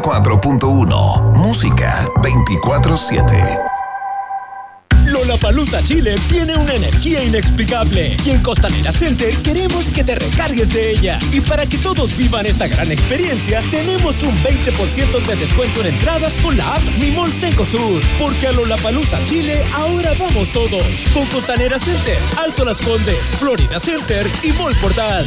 94.1 Música 24/7 Lollapalooza Chile tiene una energía inexplicable y en Costanera Center queremos que te recargues de ella. Y para que todos vivan esta gran experiencia, tenemos un 20% de descuento en entradas con la app Mi Mall Cencosud. Porque a Lollapalooza Chile ahora vamos todos. Con Costanera Center, Alto Las Condes, Florida Center y Mall Portal.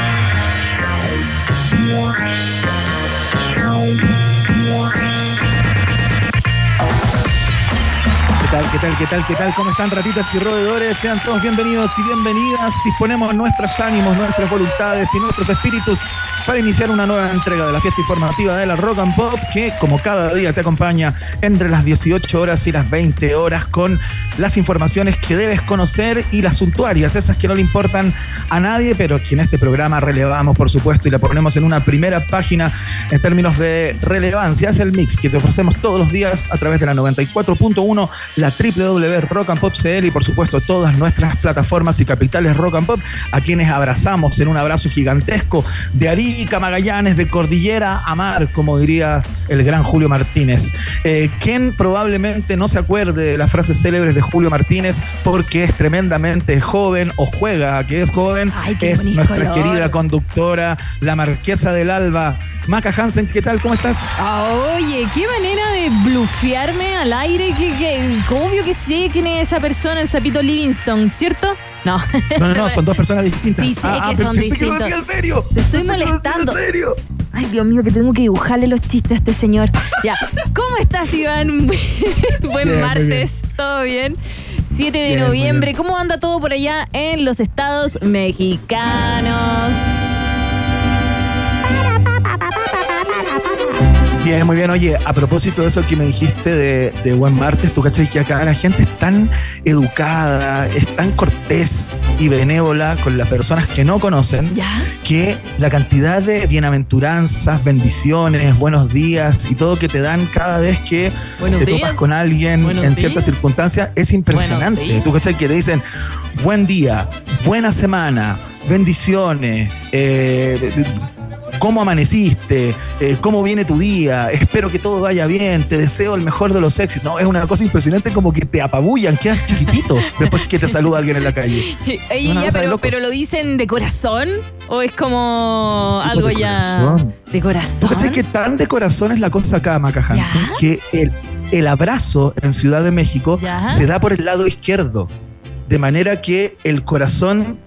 Tal, qué tal, qué tal, qué tal? ¿Cómo están ratitas y roedores? Sean todos bienvenidos y bienvenidas. Disponemos nuestros ánimos, nuestras voluntades y nuestros espíritus para iniciar una nueva entrega de la fiesta informativa de la Rock and Pop que como cada día te acompaña entre las 18 horas y las 20 horas con las informaciones que debes conocer y las suntuarias, esas que no le importan a nadie, pero que en este programa relevamos por supuesto y la ponemos en una primera página en términos de relevancia. Es el mix que te ofrecemos todos los días a través de la 94.1, la www Rock and Pop CL y por supuesto todas nuestras plataformas y capitales Rock and Pop, a quienes abrazamos en un abrazo gigantesco de Arica, Magallanes, de Cordillera a Mar, como diría el gran Julio Martínez. Eh, quien probablemente no se acuerde de las frases célebres de Julio Martínez porque es tremendamente joven o juega que es joven, Ay, es nuestra color. querida conductora, la marquesa del Alba. Maca Hansen, ¿qué tal? ¿Cómo estás? Ah, Oye, qué manera de blufearme al aire. Que, que, obvio que sé quién es esa persona, el sapito Livingston, ¿cierto? No. No, no, no, son dos personas distintas. Sí, sé Ah, que pero son pensé que lo en serio. Te estoy Pensé molestando. en serio. Ay, Dios mío, que tengo que dibujarle los chistes a este señor. Ya. ¿Cómo estás, Iván? Buen Bien, martes. ¿Todo bien? 7 de Bien, noviembre. bien. ¿Cómo anda todo por allá en los estados mexicanos? Bien, muy bien. Oye, a propósito de eso que me dijiste de, de Buen Martes, tú cachai que acá la gente es tan educada, es tan cortés y benévola con las personas que no conocen, ¿Ya? que la cantidad de bienaventuranzas, bendiciones, buenos días y todo que te dan cada vez que Buenos te días. topas con alguien Buenos en ciertas días. circunstancias es impresionante. Tú cachai que te dicen buen día, buena semana, bendiciones, eh, ¿Cómo amaneciste? Eh, ¿Cómo viene tu día? Espero que todo vaya bien. Te deseo el mejor de los éxitos. No, es una cosa impresionante como que te apabullan, quedas chiquitito después que te saluda alguien en la calle. Oye, ya, pero, pero lo dicen de corazón o es como algo de ya corazón. de ¿Tú corazón. cachai que tan de corazón es la cosa acá, Maca Hansen? ¿Ya? Que el, el abrazo en Ciudad de México ¿Ya? se da por el lado izquierdo. De manera que el corazón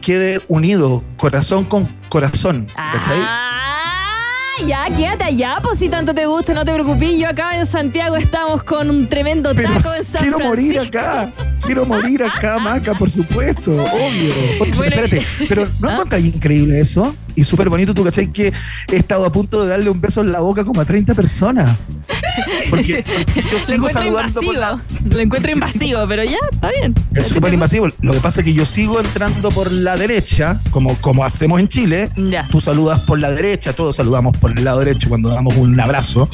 quede unido, corazón con corazón. ¿Cachai? Ah, ya, quédate allá, pues si tanto te gusta, no te preocupes. Yo acá en Santiago estamos con un tremendo Pero taco en San quiero morir acá. Quiero morir acá, Maca, por supuesto, obvio. Oye, Bueno, espérate, pero ¿no ¿Ah? encuentras increíble eso? Y súper bonito, tú cachai que he estado a punto de darle un beso en la boca como a 30 personas. Porque, yo sigo saludando invasivo. la- Lo encuentro invasivo, pero ya, está bien. Es súper invasivo. Lo que pasa es que yo sigo entrando por la derecha, como, como hacemos en Chile. Ya. Tú saludas por la derecha, todos saludamos por el lado derecho cuando damos un abrazo.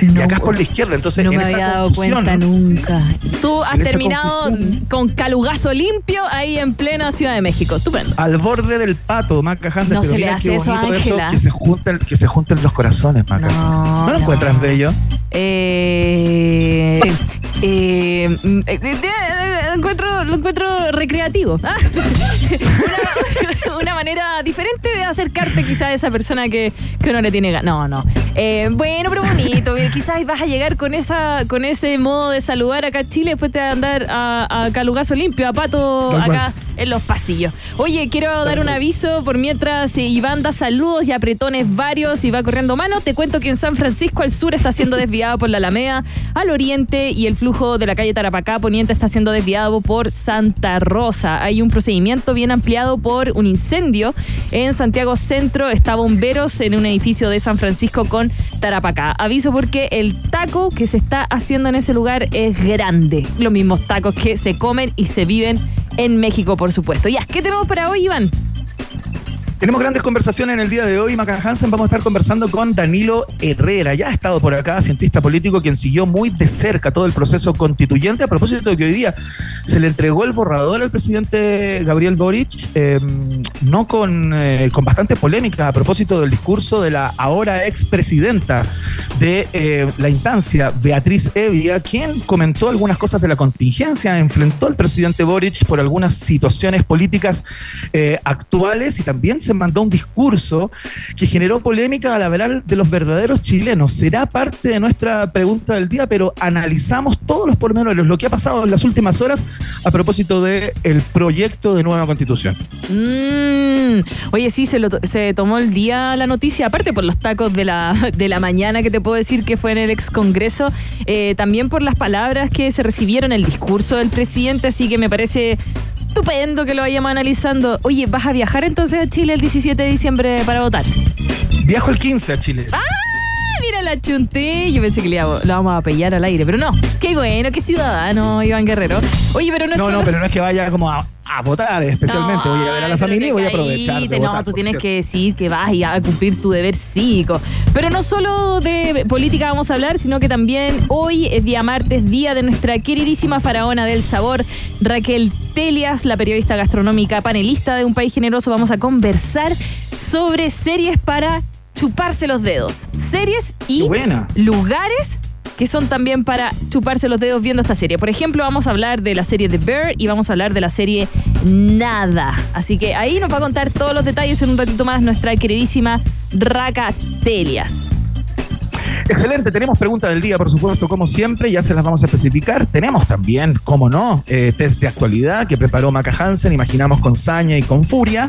y acá es por la izquierda. Entonces, No en me esa había dado cuenta nunca. Tú has terminado confusión. con calugazo limpio ahí en plena Ciudad de México. Estupendo. al borde del pato, Maca Hansen. No se le mira eso, Ángela. Que se junten, que se junten los corazones, Maca. No, ¿No lo encuentras bello? Eh, eh, mm, eh, encuentro, lo encuentro recreativo. ¿ah? Una, manera diferente de acercarte quizás a esa persona que, que uno le tiene ganas. No, no. Eh, bueno, pero bonito. quizás vas a llegar con esa con ese modo de saludar acá en Chile, después te vas a andar a, a calugazo limpio, a pato acá en los pasillos. Oye, quiero dar un aviso por mientras eh, Iván da saludos y apretones varios y va corriendo mano. Te cuento que en San Francisco al sur está siendo desviado por la Alameda, al oriente y el flujo de la calle Tarapacá poniente está siendo desviado por Santa Rosa. Hay un procedimiento bien ampliado por un incendio en Santiago Centro. Está bomberos en un edificio de San Francisco con Tarapacá. Aviso porque el taco que se está haciendo en ese lugar es grande. Los mismos tacos que se comen y se viven en México, por supuesto. Ya, ¿qué tenemos para hoy, Iván? Tenemos grandes conversaciones en el día de hoy. Maca Hansen, vamos a estar conversando con Danilo Herrera. Ya ha estado por acá, cientista político, quien siguió muy de cerca todo el proceso constituyente. A propósito de que hoy día se le entregó el borrador al presidente Gabriel Boric, em, no con, eh, con bastante polémica a propósito del discurso de la ahora expresidenta de eh, la instancia, Beatriz Evia, quien comentó algunas cosas de la contingencia, enfrentó al presidente Boric por algunas situaciones políticas eh, actuales y también se mandó un discurso que generó polémica al hablar de los verdaderos chilenos. Será parte de nuestra pregunta del día, pero analizamos todos los pormenores, lo que ha pasado en las últimas horas a propósito del el proyecto de nueva constitución. Mm. oye, sí, se, se tomó el día la noticia, aparte por los tacos de la, de la mañana que te puedo decir que fue en el ex Congreso, eh, también por las palabras que se recibieron, el discurso del presidente, así que me parece estupendo que lo vayamos analizando. Oye, ¿vas a viajar entonces a Chile el 17 de diciembre para votar? Viajo el 15 a Chile. ¡Ah! Mira la chunté. Yo pensé que le lo vamos a pellar al aire, pero no. Qué bueno, qué ciudadano, Iván Guerrero. Oye, pero no No, no, pero no es que vaya como a, votar especialmente. voy a ver a la familia y voy a aprovechar. no, tú tienes que decir que vas a cumplir tu deber cívico. Pero no solo de política vamos a hablar, sino que también hoy es día martes, día de nuestra queridísima faraona del sabor, Raquel Telias, la periodista gastronómica panelista de Un País Generoso. Vamos a conversar sobre series para chuparse los dedos. Series y lugares que son también para chuparse los dedos viendo esta serie. Por ejemplo, vamos a hablar de la serie The Bear y vamos a hablar de la serie Nada. Así que ahí nos va a contar todos los detalles en un ratito más nuestra queridísima Raca Telias. Excelente, tenemos pregunta del día, por supuesto, como siempre, ya se las vamos a especificar. Tenemos también, como no, eh, test de actualidad que preparó Maca Hansen, imaginamos con saña y con furia.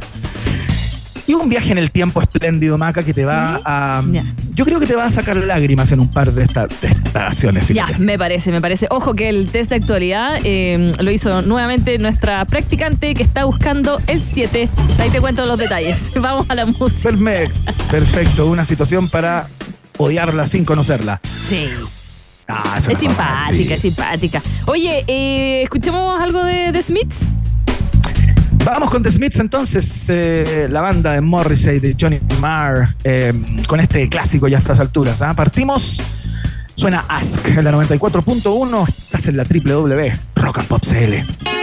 Y un viaje en el tiempo espléndido, Maca, que te va a. Yo creo que te va a sacar lágrimas en un par de, estas estaciones. Ya, me parece, me parece. Ojo que el test de actualidad eh, lo hizo nuevamente nuestra practicante que está buscando el 7. Ahí te cuento los detalles. Vamos a la música. Perfecto, una situación para odiarla sin conocerla. Sí. Ah, es simpática, es simpática. Oye, eh, escuchemos algo de The Smiths. Vamos con The Smiths entonces, eh, la banda de Morrissey, de Johnny Marr, eh, con este clásico ya a estas alturas. ¿ah? Partimos, suena Ask, en la 94.1, estás en la www, Rock and Pop CL.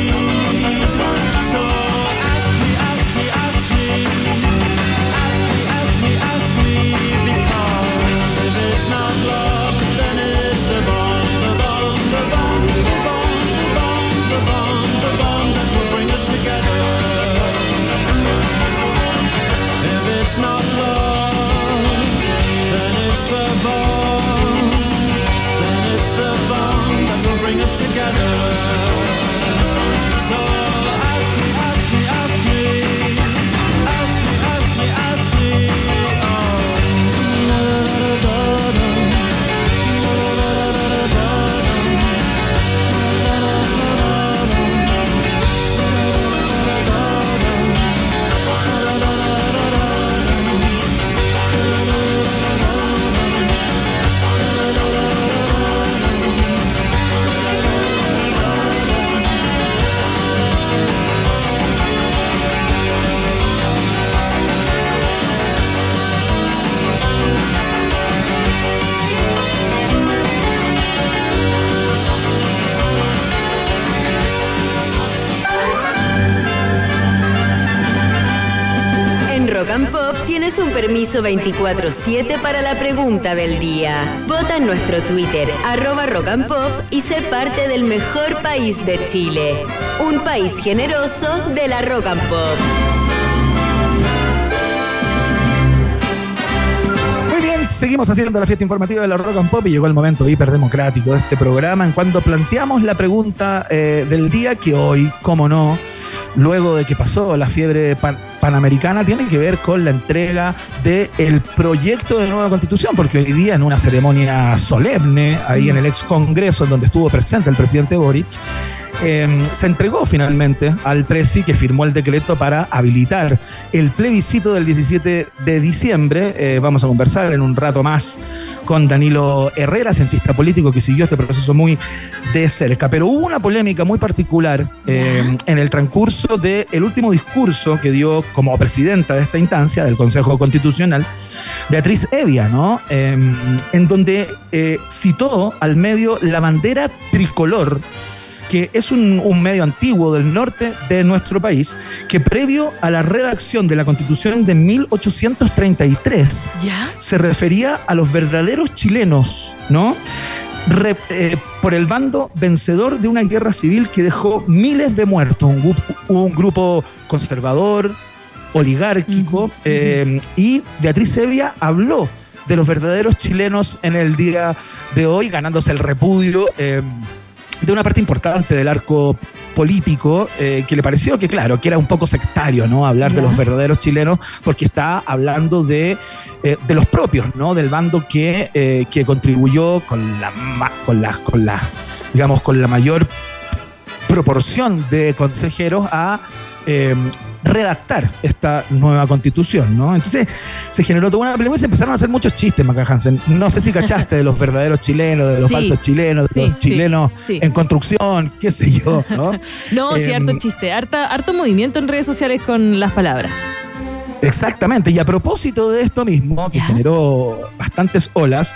together permiso 24-7 para la pregunta del día. Vota en nuestro Twitter, arroba rock and pop, y sé parte del mejor país de Chile. Un país generoso de la rock and pop. Muy bien, seguimos haciendo la fiesta informativa de la Rock and Pop y llegó el momento hiperdemocrático de este programa en cuando planteamos la pregunta eh, del día que hoy, como no, luego de que pasó la fiebre panamericana, tiene que ver con la entrega del proyecto de nueva constitución, porque hoy día en una ceremonia solemne, ahí en el ex Congreso, en donde estuvo presente el presidente Boric, eh, se entregó finalmente al presi que firmó el decreto para habilitar el plebiscito del 17 de diciembre. Eh, vamos a conversar en un rato más con Danilo Herrera, cientista político que siguió este proceso muy de cerca. Pero hubo una polémica muy particular eh, en el transcurso del último discurso que dio como presidenta de esta instancia, del Consejo Constitucional, Beatriz Evia, ¿no? Eh, en donde eh, citó al medio la bandera tricolor que es un, un medio antiguo del norte de nuestro país, que previo a la redacción de la Constitución de 1833 ¿Ya? se refería a los verdaderos chilenos, ¿no? Re- eh, por el bando vencedor de una guerra civil que dejó miles de muertos, un, grupo- un grupo conservador, oligárquico, eh, y Beatriz Evia habló de los verdaderos chilenos en el día de hoy, ganándose el repudio. eh, de una parte importante del arco político eh, que le pareció que, claro, que era un poco sectario, ¿no? Hablar de los verdaderos chilenos, porque está hablando de, eh, de los propios, ¿no? Del bando que, eh, que contribuyó con la, con, la, con la, digamos, con la mayor proporción de consejeros a redactar esta nueva constitución, ¿no? Entonces se generó toda una polémica y se empezaron a hacer muchos chistes, Maca Hansen. No sé si cachaste de los verdaderos chilenos, de los Sí. falsos chilenos, de Sí, los sí, chilenos sí. en construcción, qué sé yo, ¿no? No, sí, Em, harto chiste. Harta, harto movimiento en redes sociales con las palabras. Exactamente, y a propósito de esto mismo, que generó bastantes olas,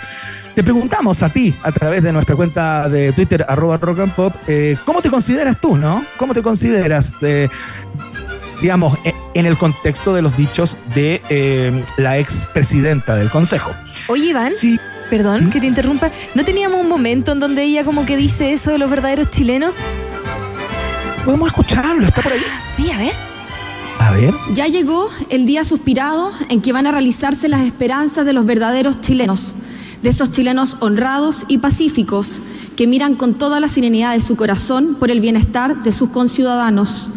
te preguntamos a ti, a través de nuestra cuenta de Twitter, arroba rock and pop, eh, ¿cómo te consideras tú, no? ¿Cómo te consideras, eh, digamos, e- en el contexto de los dichos de eh, la expresidenta del Consejo? Oye, Iván, Sí, perdón ¿Mm? que te interrumpa. ¿No teníamos un momento en donde ella como que dice eso de los verdaderos chilenos? podemos escucharlo, está por ahí. Sí, a ver. A ver. Ya llegó el día suspirado en que van a realizarse las esperanzas de los verdaderos chilenos, de esos chilenos honrados y pacíficos que miran con toda la serenidad de su corazón por el bienestar de sus conciudadanos.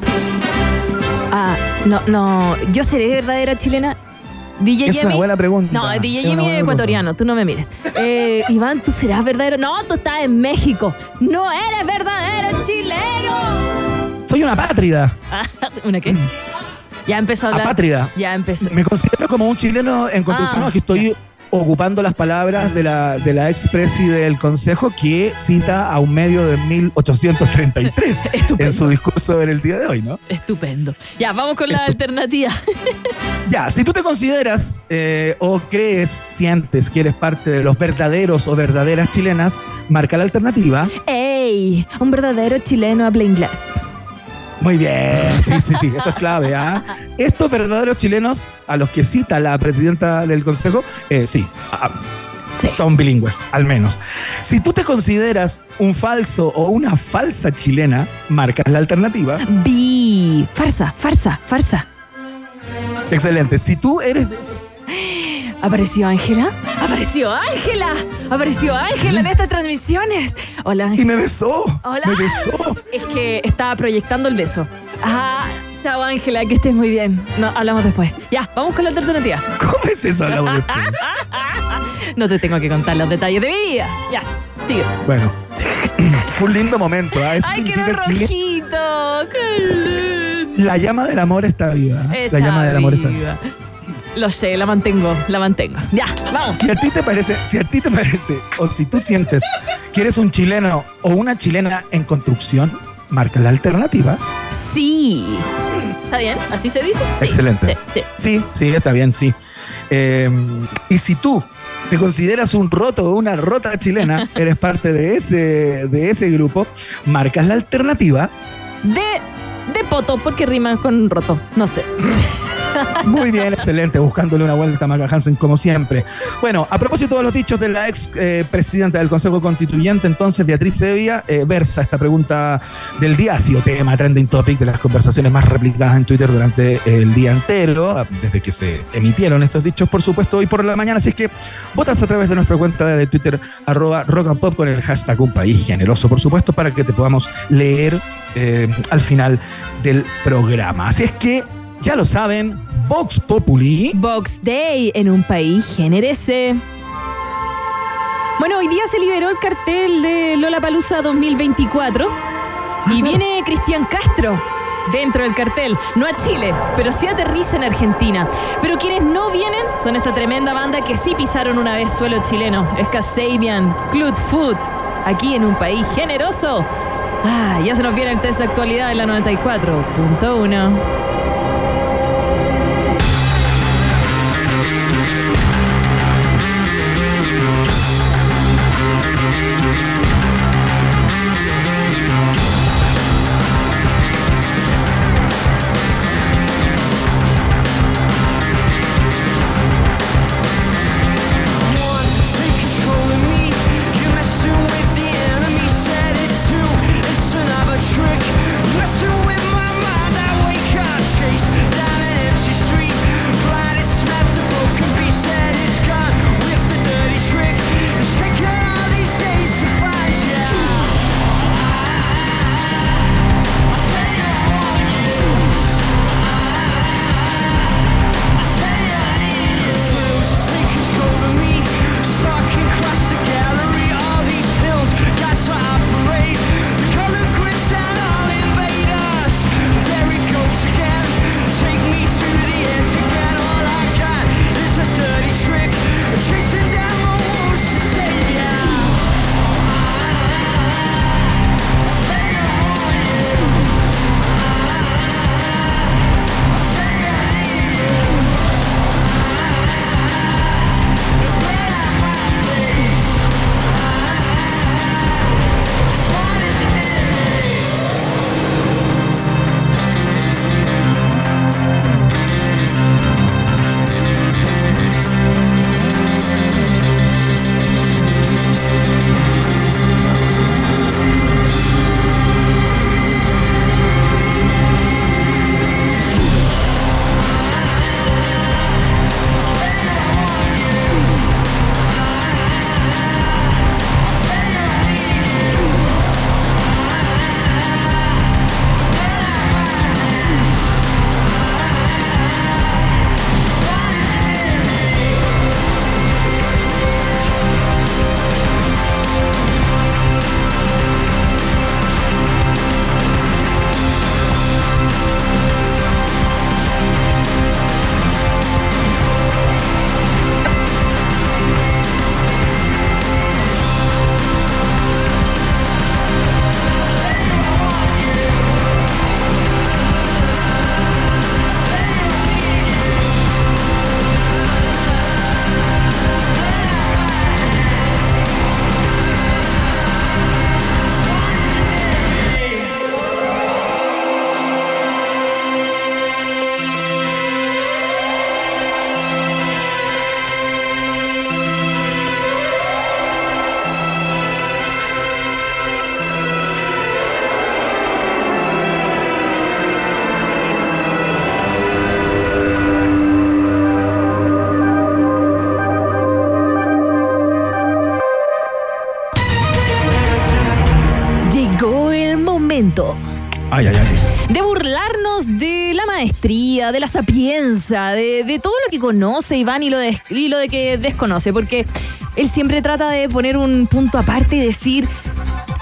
Ah, no, no. ¿Yo seré verdadera chilena? DJ Es una buena pregunta. No, Es DJ buena es ecuatoriano, tú no me mires. Eh, Iván, ¿tú serás verdadero? No, tú estás en México. No eres verdadero chileno. Soy una pátrida, ¿Una qué? Ya empezó a hablar. apátrida. Ya empezó. Me considero como un chileno en construcción, Ah. aquí estoy ocupando las palabras de la, de la expresi del Consejo que cita a un medio de 1833 Estupendo. en su discurso en el día de hoy, ¿no? Estupendo. Ya, vamos con la alternativa. Ya, si tú te consideras eh, o crees, sientes que eres parte de los verdaderos o verdaderas chilenas, marca la alternativa. ¡Ey! Un verdadero chileno habla inglés. Muy bien, sí, sí, sí, esto es clave. ¿ah? Estos verdaderos chilenos a los que cita la presidenta del Consejo, eh, sí, ah, Sí. son bilingües, al menos. Si tú te consideras un falso o una falsa chilena, marcas la alternativa. Bi. Farsa, farsa, farsa. Excelente. Si tú eres de esos ¿Apareció Ángela? ¡Apareció Ángela! ¡Apareció Ángela en estas transmisiones! Hola, y Ángela. me besó, Hola. me besó. Es que estaba proyectando el beso. Ajá. Chao, Ángela, que estés muy bien. No, hablamos después. Ya, vamos con la alternativa. ¿Cómo es eso? Hablamos después. No te tengo que contar los detalles de mi vida. Ya, sigue. Bueno, fue un lindo momento. Eso ¡Ay, quedó rojito! ¡Qué lindo! La llama del amor está viva. ¿ah? Está la llama del amor está viva. viva. Lo sé, la mantengo, la mantengo. Ya, vamos. Si a ti te parece, si a ti te parece, o si tú sientes que eres un chileno o una chilena en construcción, marca la alternativa. Sí. ¿Está bien? ¿Así se dice? Sí. Excelente. Sí, sí. Sí, está bien, sí. Eh, y si tú te consideras un roto o una rota chilena, eres parte de ese, de ese grupo, marcas la alternativa. De, de poto, porque rima con roto. No sé. Muy bien, excelente, buscándole una vuelta a Maca Hansen como siempre. Bueno, a propósito de los dichos de la ex eh, presidenta del Consejo Constituyente, entonces Beatriz Sevilla eh, versa esta pregunta del día, ha sido tema trending topic de las conversaciones más replicadas en Twitter durante el día entero, desde que se emitieron estos dichos, por supuesto, hoy por la mañana, así es que votas a través de nuestra cuenta de Twitter, arroba rock and pop con el hashtag un país generoso, por supuesto, para que te podamos leer eh, al final del programa. Así es que ya lo saben, Vox Populi. Vox Day en un país generese. Bueno, hoy día se liberó el cartel de Lola Palusa 2024 y viene Cristian Castro dentro del cartel, no a Chile, pero sí aterriza en Argentina. Pero quienes no vienen son esta tremenda banda que sí pisaron una vez suelo chileno, es Casabian, Clut Food, aquí en un país generoso. Ah, ya se nos viene el test de actualidad en la 94.1. maestría, de todo lo que conoce Iván y lo, de, y lo de que desconoce, porque él siempre trata de poner un punto aparte y decir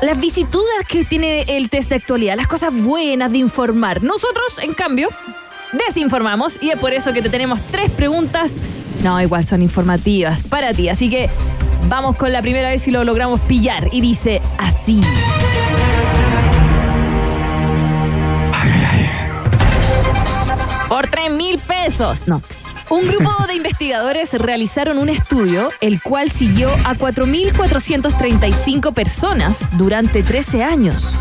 las vicitudes que tiene el test de actualidad, las cosas buenas de informar. Nosotros, en cambio, desinformamos y es por eso que te tenemos tres preguntas. No, igual son informativas para ti. Así que vamos con la primera vez si lo logramos pillar. Y dice así. Un grupo de investigadores realizaron un estudio el cual siguió a 4.435 personas durante 13 años.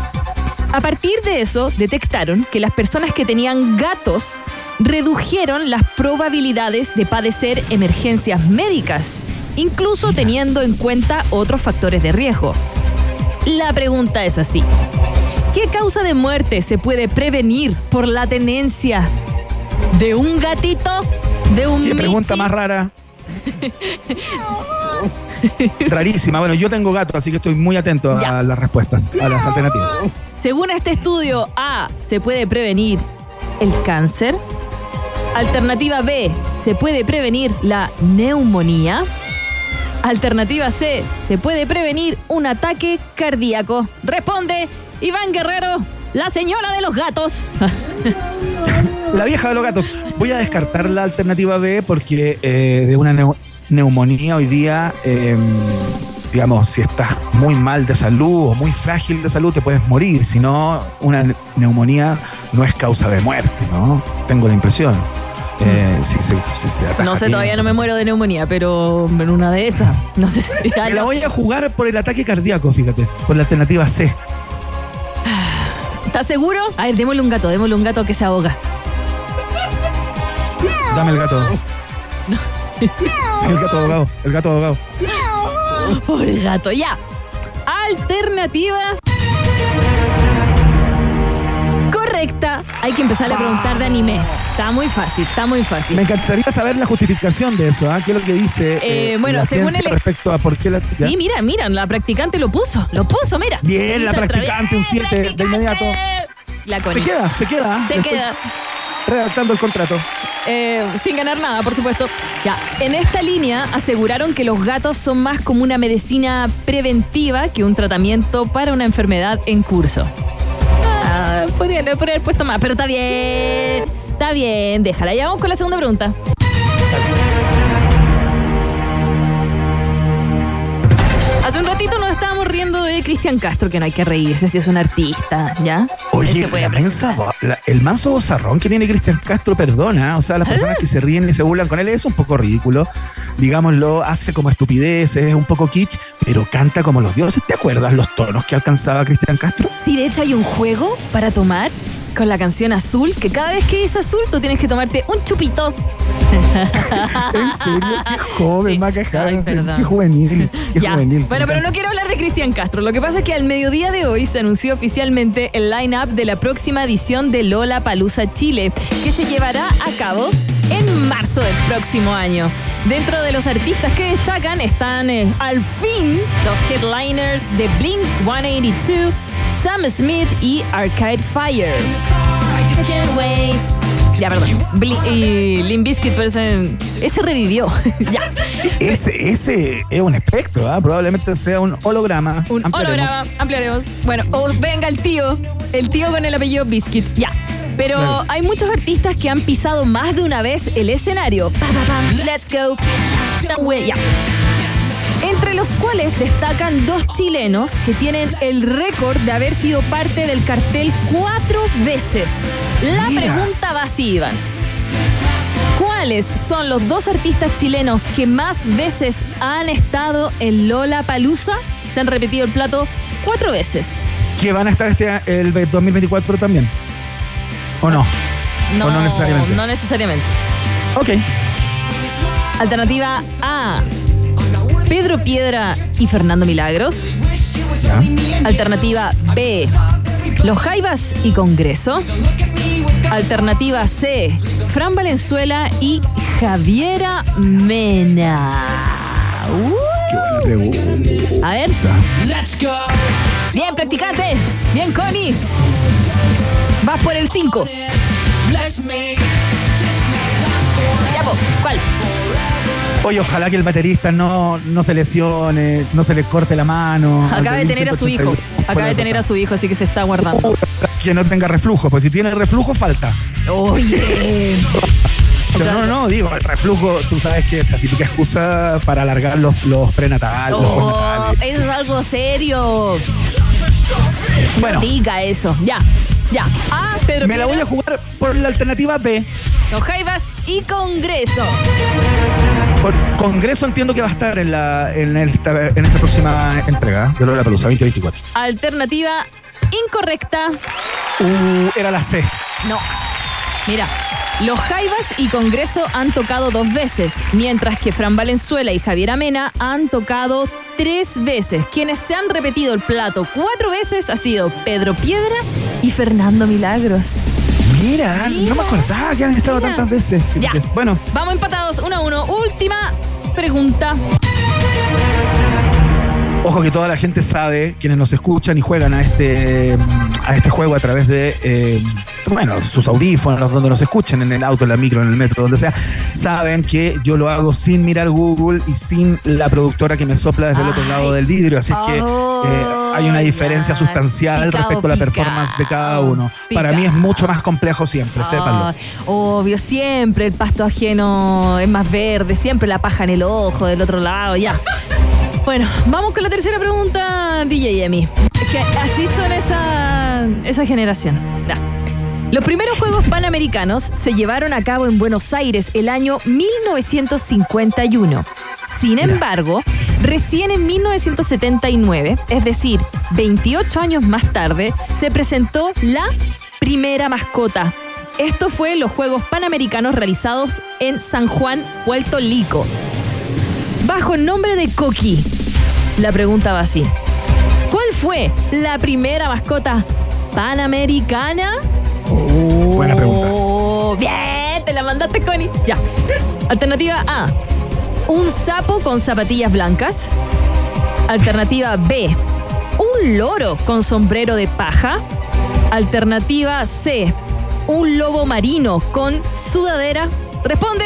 A partir de eso, detectaron que las personas que tenían gatos redujeron las probabilidades de padecer emergencias médicas, incluso teniendo en cuenta otros factores de riesgo. La pregunta es así. ¿Qué causa de muerte se puede prevenir por la tenencia de un gatito? ¿De un ¿Qué pregunta más rara? Rarísima. Bueno, yo tengo gato, así que estoy muy atento Ya. a las respuestas, a las alternativas. Según este estudio, A, se puede prevenir el cáncer. Alternativa B, se puede prevenir la neumonía. Alternativa C, se puede prevenir un ataque cardíaco. Responde Iván Guerrero, la señora de los gatos. La vieja de los gatos. Voy a descartar la alternativa B porque eh, de una neu- neumonía hoy día, eh, digamos, si estás muy mal de salud o muy frágil de salud, te puedes morir. Si no, una ne- neumonía no es causa de muerte, ¿no? Tengo la impresión. Eh, si se ataja No sé, todavía no me muero de neumonía, pero en una de esas. No sé si. Me la voy a jugar por el ataque cardíaco, fíjate, por la alternativa C. ¿Estás seguro? A ver, démosle un gato, démosle un gato que se ahoga. Dame el gato. El gato ahogado, el gato ahogado. Pobre gato, ya. Alternativa. Correcta. Hay que empezar a preguntar de anime. Está muy fácil, está muy fácil. Me encantaría saber la justificación de eso, ¿ah? ¿Qué es lo que dice Eh, bueno, la según el- respecto a por qué. Sí, mira, mira, la practicante lo puso, lo puso, mira. Bien, la practicante, un siete de practicante. inmediato. La Se queda, se queda. Se queda. Redactando el contrato. Eh, sin ganar nada, por supuesto. Ya, en esta línea aseguraron que los gatos son más como una medicina preventiva que un tratamiento para una enfermedad en curso. Podría, haber puesto más, pero está bien. Está bien, déjala. Ya vamos con la segunda pregunta. Hace un ratito riendo de Cristian Castro, que no hay que reírse si es un artista, ¿ya? Oye, la mensa el manso bozarrón que tiene Cristian Castro, perdona. O sea, las personas que se ríen y se burlan con él es un poco ridículo. Digámoslo, hace como estupideces, es un poco kitsch, pero canta como los dioses. ¿Te acuerdas los tonos que alcanzaba Cristian Castro? Sí, de hecho hay un juego para tomar con la canción azul, que cada vez que es azul tú tienes que tomarte un chupito. En serio, qué joven, Sí. Maca Ay, qué juvenil, qué Ya. juvenil. Bueno, pero no quiero hablar de Cristian Castro. Lo que pasa es que al mediodía de hoy se anunció oficialmente el line-up de la próxima edición de Lola Palusa Chile, que se llevará a cabo en marzo del próximo año. Dentro de los artistas que destacan están eh, al fin los headliners de Blink 182, Sam Smith y Arcade Fire. I just can't wait. Ya, perdón. Bli- y Limp Bizkit, pero ese, ese revivió. ya. Ese, ese es un espectro, ¿ah? probablemente sea un holograma. Un Ampliaremos. holograma, ampliaremos. Bueno, o venga el tío, el tío con el apellido Biscuit, ya. Pero Claro. hay muchos artistas que han pisado más de una vez el escenario. Pa, pa, pam, let's go. Ya. Los cuales destacan dos chilenos que tienen el récord de haber sido parte del cartel cuatro veces. La Mira. pregunta va así, Iván. ¿Cuáles son los dos artistas chilenos que más veces han estado en Lola Palusa? Se han repetido el plato cuatro veces. Que van a estar este el 2024 también. ¿O no? ¿O no necesariamente? No necesariamente. Ok. Alternativa A. Pedro Piedra y Fernando Milagros. Ya. Alternativa B. Los Jaivas y Congreso. Alternativa C. Fran Valenzuela y Javiera Mena. Uh, Qué buena pregunta. a ver. Bien, practicante. Bien, Connie. Vas por el 5. Ya, ¿cuál? Oye, ojalá que el baterista no, no se lesione, no se le corte la mano. Acaba de tener a su hijo. Acaba de tener a su hijo, así que se está guardando. Que no tenga reflujo, pues si tiene reflujo, falta. Oye. Pero sea, no, no, digo, el reflujo, tú sabes que es la típica excusa para alargar los, los prenatales, Oh, eso es algo serio. Bueno, Diga eso. Ya, ya. Ah, Pedro me la voy a jugar por la alternativa B. Los Jaivas y Congreso. Por Congreso entiendo que va a estar en, la, en, esta, en esta próxima entrega de Lola Palusa 2024. Alternativa incorrecta. Uh, era la C. No. Mira, Los Jaivas y Congreso han tocado dos veces, mientras que Fran Valenzuela y Javier Amena han tocado tres veces. Quienes se han repetido el plato cuatro veces ha sido Pedro Piedra y Fernando Milagros. Mira, no me acordaba que han estado Mira. tantas veces. Ya. Bueno, Vamos empatados, uno a uno. Última pregunta. Ojo que toda la gente sabe, quienes nos escuchan y juegan a este, a este juego a través de, eh, bueno, sus audífonos, donde nos escuchen, en el auto, en la micro, en el metro, donde sea, saben que yo lo hago sin mirar Google y sin la productora que me sopla desde el otro lado del vidrio. Así es que eh, hay una diferencia sustancial Picao, respecto a la performance de cada uno. Para mí es mucho más complejo siempre, sépanlo. Ay, obvio, siempre el pasto ajeno es más verde, siempre la paja en el ojo del otro lado, ya. Bueno, vamos con la tercera pregunta, DJ Emi. Es que así son esa, esa generación. Ya. Los primeros Juegos Panamericanos se llevaron a cabo en Buenos Aires el año 1951. Sin embargo, recién en 1979, es decir, 28 años más tarde, se presentó la primera mascota. Esto fue los Juegos Panamericanos realizados en San Juan, Puerto Rico, bajo el nombre de Coqui. La pregunta va así. ¿Cuál fue la primera mascota panamericana? Buena pregunta. Oh, bien, te la mandaste, Connie. Ya. Alternativa A. Un sapo con zapatillas blancas. Alternativa B. Un loro con sombrero de paja. Alternativa C. Un lobo marino con sudadera. Responde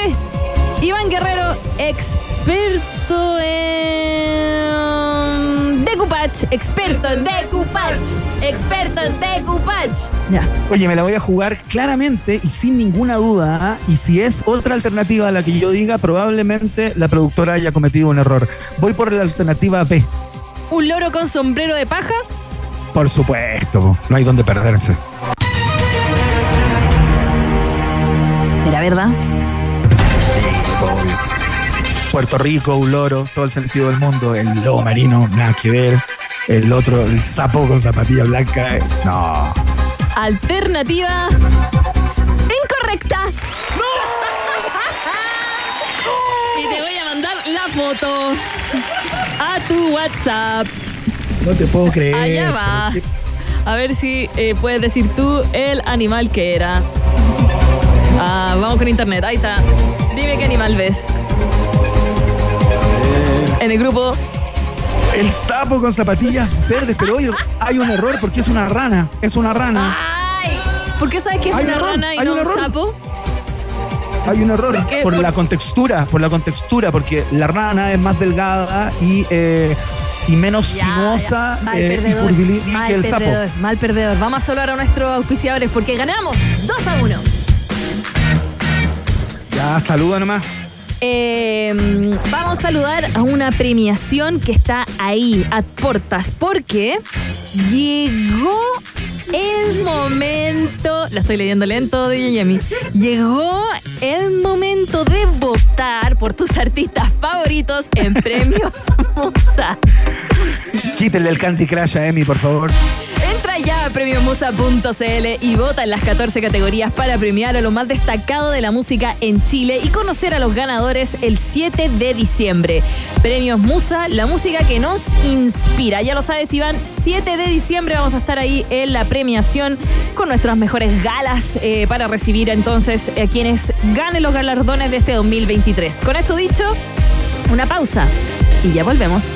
Iván Guerrero, experto en decoupage. Experto en decoupage. Experto en decoupage. Ya. Oye, me la voy a jugar claramente y sin ninguna duda. ¿ah? Y si es otra alternativa a la que yo diga, probablemente la productora haya cometido un error. Voy por la alternativa B. Un loro con sombrero de paja. Por supuesto, no hay donde perderse. ¿Será verdad? Puerto Rico, un loro, todo el sentido del mundo. El lobo marino, nada que ver. El otro, el sapo con zapatilla blanca. eh, No. Alternativa. Incorrecta. Y te voy a mandar la foto a tu WhatsApp. No te puedo creer. Allá va. A ver si eh, puedes decir tú el animal que era. Ah, vamos con internet. Ahí está. Dime qué animal ves. En el grupo. El sapo con zapatillas verdes, pero oye, hay un error porque es una rana. Es una rana. ¡Ay! ¿Por qué sabes que es Hay una error, rana y no un error. sapo? Hay un error por Por- la contextura, por la contextura, porque la rana es más delgada y, eh, y menos Ya, sinuosa ya. Mal eh, perdedor, mal que el sapo. perdedor, mal perdedor. Vamos a saludar a nuestros auspiciadores porque ganamos 2 a 1. Ya, saluda nomás. Eh, vamos a saludar a una premiación que está ahí, a portas, porque llegó el momento, la estoy leyendo lento de llegó el momento de votar por tus artistas favoritos en premios Musa. Quítenle el Candy Crush a Emi, por favor. Ya a premiomusa.cl y vota en las 14 categorías para premiar a lo más destacado de la música en Chile y conocer a los ganadores el 7 de diciembre. Premios Musa, la música que nos inspira. Ya lo sabes, Iván, 7 de diciembre vamos a estar ahí en la premiación con nuestras mejores galas eh, para recibir entonces a quienes ganen los galardones de este 2023. Con esto dicho, una pausa y ya volvemos.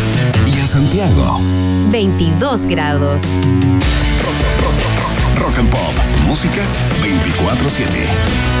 Santiago. 22 grados. Rock and Pop. Música 24-7.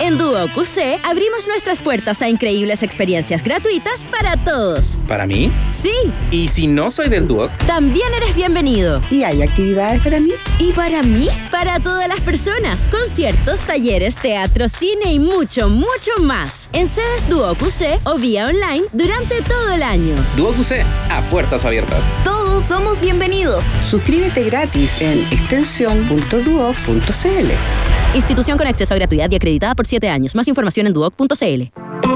En Duo QC abrimos nuestras puertas a increíbles experiencias gratuitas para todos. ¿Para mí? Sí. ¿Y si no soy del Duoc? También eres bienvenido. ¿Y hay actividades para mí? ¿Y para mí? Para todas las personas. Conciertos, talleres, teatro, cine y mucho, mucho más. En sedes Duo QC o vía online durante todo el año. Duo QC, a puertas abiertas. Todos somos bienvenidos. Suscríbete gratis en extensión.duoc.cl. Institución con acceso a gratuidad y acreditada por 7 años. Más información en duoc.cl.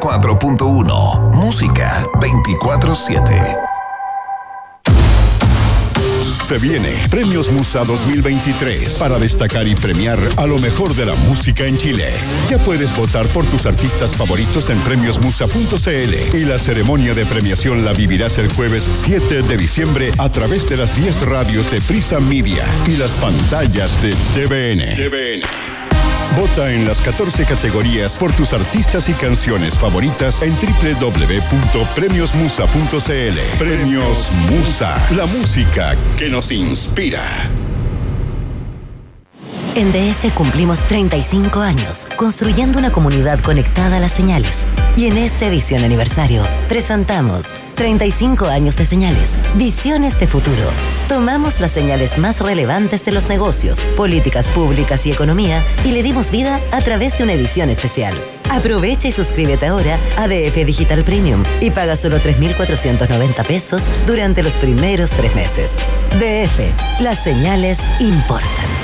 94.1 Música 24/7 Se viene Premios Musa 2023 para destacar y premiar a lo mejor de la música en Chile. Ya puedes votar por tus artistas favoritos en premiosmusa.cl y la ceremonia de premiación la vivirás el jueves 7 de diciembre a través de las 10 radios de Prisa Media y las pantallas de TVN. TVN. Vota en las 14 categorías por tus artistas y canciones favoritas en www.premiosmusa.cl. Premios Musa, la música que nos inspira. En DF cumplimos 35 años construyendo una comunidad conectada a las señales. Y en esta edición aniversario presentamos 35 años de señales, visiones de futuro. Tomamos las señales más relevantes de los negocios, políticas públicas y economía y le dimos vida a través de una edición especial. Aprovecha y suscríbete ahora a DF Digital Premium y paga solo 3.490 pesos durante los primeros tres meses. DF, las señales importan.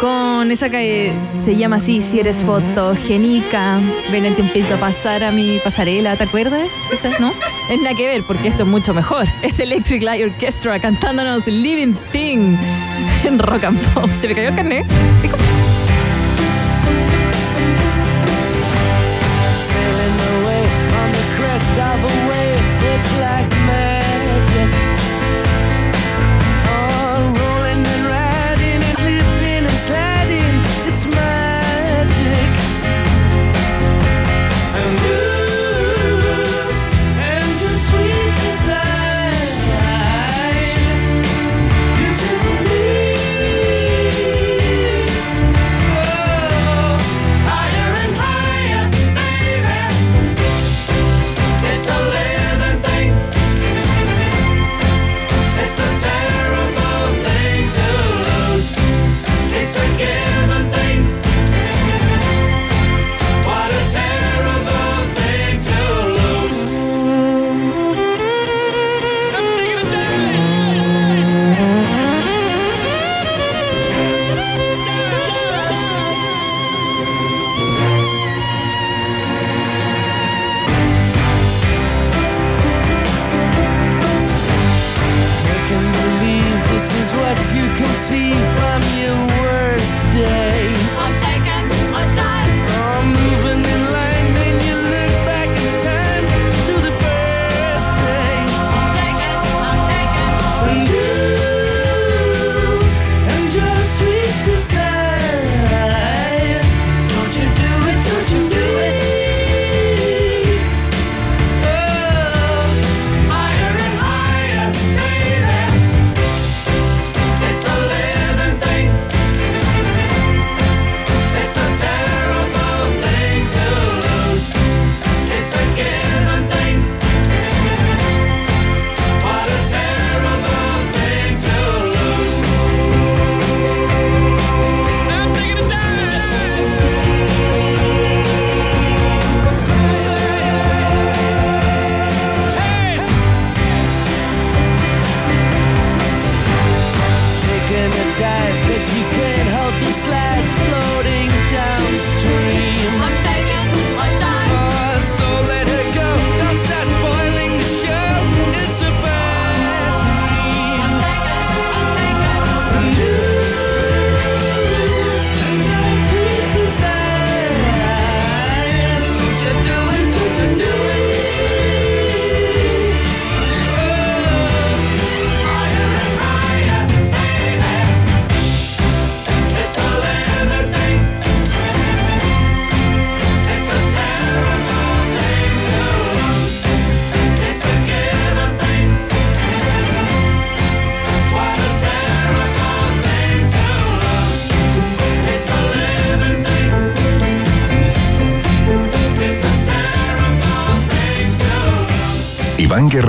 con esa que se llama así, Si eres fotogénica, ven te empiezo a pasar a mi pasarela, ¿te acuerdas? Esa, ¿no? Es nada que ver, porque esto es mucho mejor. Es Electric Light Orchestra cantándonos Living Thing en rock and pop. Se me cayó el carnet.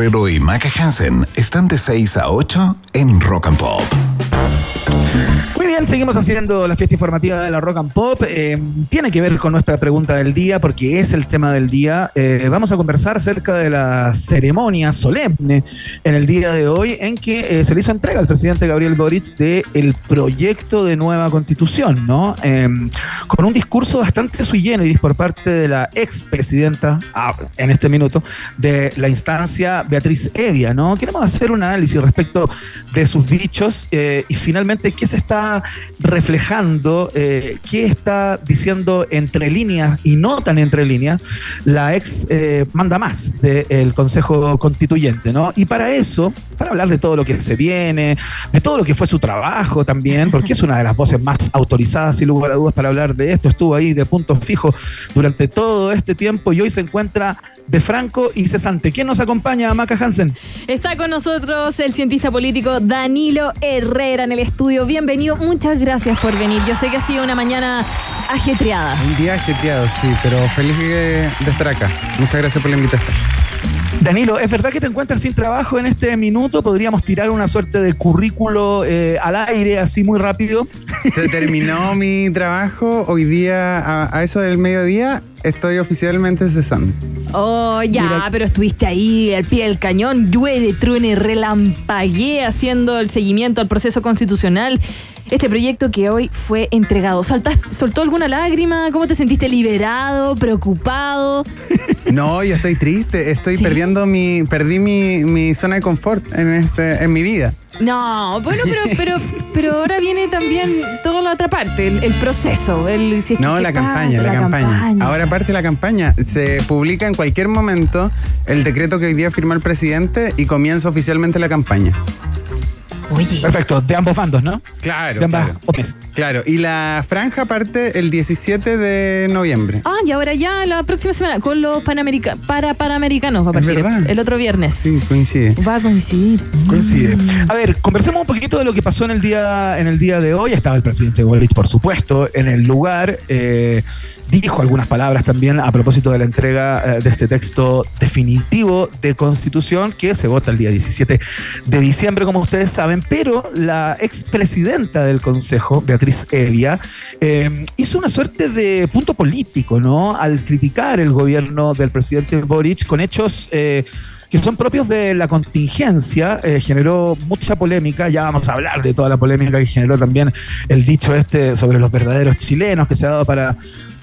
Guerrero y Maca Hansen están de 6 a 8 en Rock and Pop. Seguimos haciendo la fiesta informativa de la Rock and Pop. Eh, tiene que ver con nuestra pregunta del día, porque es el tema del día. Eh, vamos a conversar acerca de la ceremonia solemne en el día de hoy, en que eh, se le hizo entrega al presidente Gabriel Boric del proyecto de nueva constitución, ¿no? Eh, con un discurso bastante sui generis por parte de la expresidenta, ah, en este minuto, de la instancia Beatriz Evia, ¿no? Queremos hacer un análisis respecto de sus dichos y finalmente qué se está reflejando, eh, qué está diciendo entre líneas y no tan entre líneas la ex eh, manda más del Consejo Constituyente, ¿no? Y para eso, para hablar de todo lo que se viene, de todo lo que fue su trabajo también, porque es una de las voces más autorizadas, sin lugar a dudas, para hablar de esto, estuvo ahí de punto fijo durante todo este tiempo y hoy se encuentra de franco y cesante. ¿Quién nos acompaña, Maca Hansen? Está con nosotros el cientista político Danilo Herrera en el estudio. Bienvenido, muchas gracias por venir. Yo sé que ha sido una mañana ajetreada. Un día ajetreado, sí, pero feliz de estar acá. Muchas gracias por la invitación. Danilo, ¿es verdad que te encuentras sin trabajo en este minuto? ¿Podríamos tirar una suerte de currículo eh, al aire así muy rápido? Se terminó mi trabajo hoy día, a, a eso del mediodía, estoy oficialmente cesando. Oh, ya, Mira- pero estuviste ahí al pie del cañón, llueve, truene, relampagué haciendo el seguimiento al proceso constitucional. Este proyecto que hoy fue entregado. ¿Saltaste, ¿Soltó alguna lágrima? ¿Cómo te sentiste liberado, preocupado? No, yo estoy triste, estoy perdiendo mi, perdí mi, mi zona de confort en este, en mi vida. No, bueno, pero, pero, pero ahora viene también toda la otra parte, el, el proceso. El, si es que No, qué la pasa, campaña, la, campaña. Ahora parte la campaña. Se publica en cualquier momento el decreto que hoy día firma el presidente y comienza oficialmente la campaña. Oye. Perfecto, de ambos bandos, ¿no? Claro, De ambas claro. opciones. Claro, y la franja parte el 17 de noviembre. Ah, y ahora ya la próxima semana con los panamerica para panamericanos va a partir el otro viernes. Sí, coincide. Va a coincidir. Coincide. A ver, conversemos un poquito de lo que pasó en el día, en el día de hoy. Estaba el presidente Boric, por supuesto, en el lugar. Eh, dijo algunas palabras también a propósito de la entrega eh, de este texto definitivo de constitución que se vota el día 17 de diciembre, como ustedes saben. Pero la expresidenta del Consejo, Beatriz Evia, eh, hizo una suerte de punto político, ¿no? Al criticar el gobierno del presidente Boric con hechos. eh, que son propios de la contingencia, generó mucha polémica, ya vamos a hablar de toda la polémica que generó también el dicho este sobre los verdaderos chilenos que se ha dado para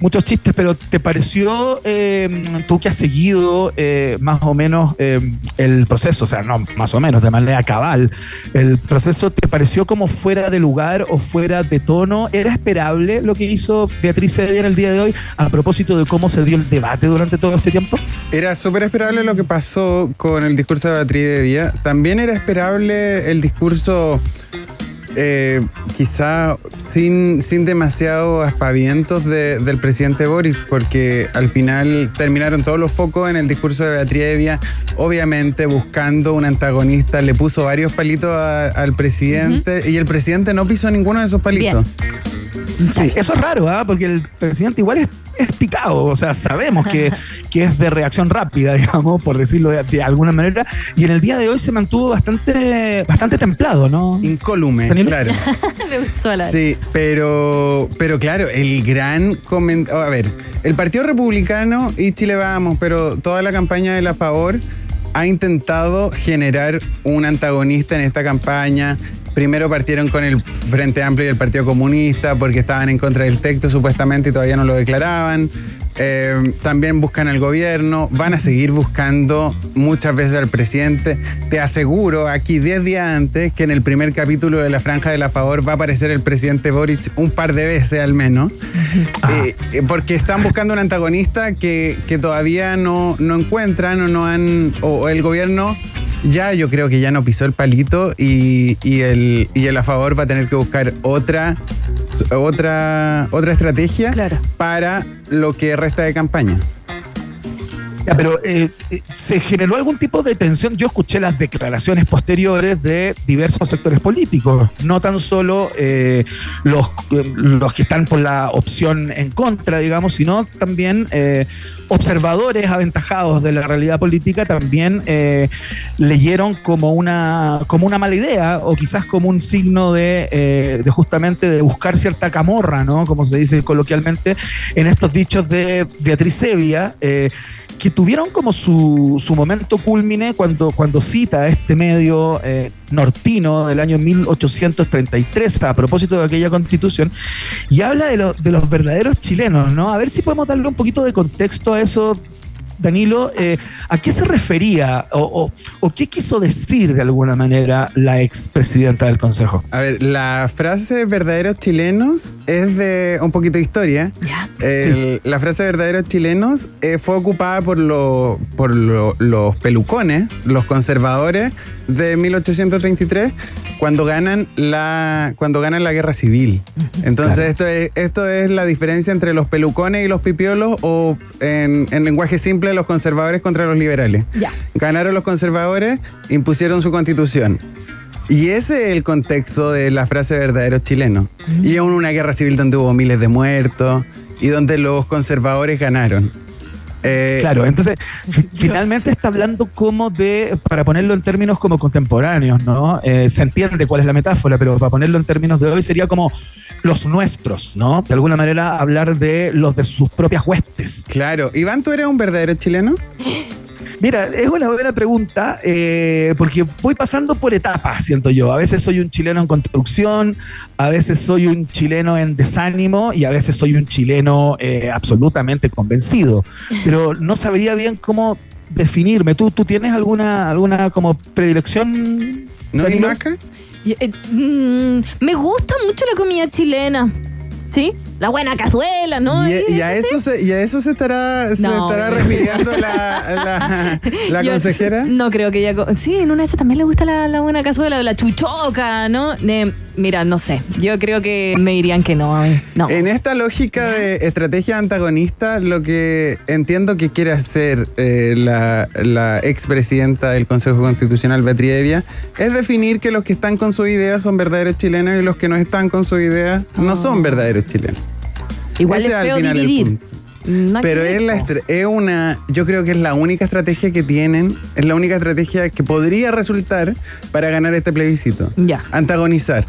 muchos chistes, pero ¿te pareció, eh, tú que has seguido eh, más o menos eh, el proceso, o sea, no más o menos, de manera cabal, el proceso, ¿te pareció como fuera de lugar o fuera de tono? ¿Era esperable lo que hizo Beatriz Evia en el día de hoy a propósito de cómo se dio el debate durante todo este tiempo? Era súper esperable lo que pasó con el discurso de Beatriz Vía. También era esperable el discurso, eh, quizá sin, sin demasiado aspavientos de- del presidente Boris, porque al final terminaron todos los focos en el discurso de Beatriz de Vía, obviamente buscando un antagonista, le puso varios palitos a- al presidente y el presidente no pisó ninguno de esos palitos. Sí, eso es raro, ¿ah? porque el presidente igual es, es picado, o sea, sabemos que, que es de reacción rápida, digamos, por decirlo de, de alguna manera, y en el día de hoy se mantuvo bastante, bastante templado, ¿no? Incólume, claro. Me gustó la- Sí, pero, pero claro, el gran comentario. A ver, el Partido Republicano y Chile Vamos, pero toda la campaña de la favor ha intentado generar un antagonista en esta campaña. Primero partieron con el Frente Amplio y el Partido Comunista porque estaban en contra del texto supuestamente y todavía no lo declaraban. Eh, también buscan al gobierno, van a seguir buscando muchas veces al presidente. Te aseguro aquí 10 días antes que en el primer capítulo de la Franja de la Favor va a aparecer el presidente Boric un par de veces al menos. Eh, eh, porque están buscando un antagonista que, que todavía no, no encuentran o no han. O, o el gobierno ya yo creo que ya no pisó el palito y, y el, y el a favor va a tener que buscar otra otra otra estrategia para lo que resta de campaña. Ya, pero eh, eh, se generó algún tipo de tensión. Yo escuché las declaraciones posteriores de diversos sectores políticos, no tan solo eh, los, los que están por la opción en contra, digamos, sino también observadores aventajados de la realidad política también leyeron como una, como una mala idea o quizás como un signo de, de justamente de buscar cierta camorra, ¿no? Como se dice coloquialmente en estos dichos de Beatriz Sevilla. Que tuvieron como su, su momento culmine cuando, cuando cita este medio eh, nortino del año 1833 a propósito de aquella constitución y habla de, lo- de los verdaderos chilenos, ¿no? A ver si podemos darle un poquito de contexto a eso, Danilo. eh, ¿A qué se refería o, o- o qué quiso decir de alguna manera la expresidenta del Consejo? A ver, la frase verdaderos chilenos es de un poquito de historia. El- La frase verdaderos chilenos eh, fue ocupada por, lo- por lo- los pelucones, los conservadores de 1833, cuando ganan la, cuando ganan la guerra civil. Entonces, esto, es, esto es la diferencia entre los pelucones y los pipiolos, o en, en lenguaje simple, los conservadores contra los liberales. Ganaron los conservadores, impusieron su constitución. Y ese es el contexto de la frase verdaderos chilenos. Y aún una guerra civil donde hubo miles de muertos y donde los conservadores ganaron. Eh, Claro, entonces fi- finalmente está hablando como de, para ponerlo en términos como contemporáneos, ¿no? Eh, se entiende cuál es la metáfora, pero para ponerlo en términos de hoy sería como los nuestros, ¿no? De alguna manera hablar de los de sus propias huestes. Claro, Iván, ¿tú eres un verdadero chileno? Mira, es una buena pregunta, eh, porque voy pasando por etapas, siento yo. A veces soy un chileno en construcción, a veces soy un chileno en desánimo y a veces soy un chileno eh, absolutamente convencido. Pero no sabría bien cómo definirme. ¿Tú, tú tienes alguna, alguna como predilección? ¿No, Danilo? Maca? Eh, mm, me gusta mucho la comida chilena. ¿Sí? La buena cazuela, ¿no? Y, y a eso se, y a eso se estará, se estará refiriendo la, la, la Yo consejera. No creo que ella. Sí, en una de esas también le gusta la, la buena cazuela, la chuchoca, ¿no? Eh, mira, no sé. Yo creo que me dirían que no. mí. No. En esta lógica de estrategia antagonista, lo que entiendo que quiere hacer eh, la, la expresidenta del Consejo Constitucional, Beatriz Evia, es definir que los que están con su idea son verdaderos chilenos y los que no están con su idea no son verdaderos chilenos. Igual Ese es feo dividir. Pero es, la una, yo creo que es la única estrategia que tienen, es la única estrategia que podría resultar para ganar este plebiscito. Ya. Antagonizar.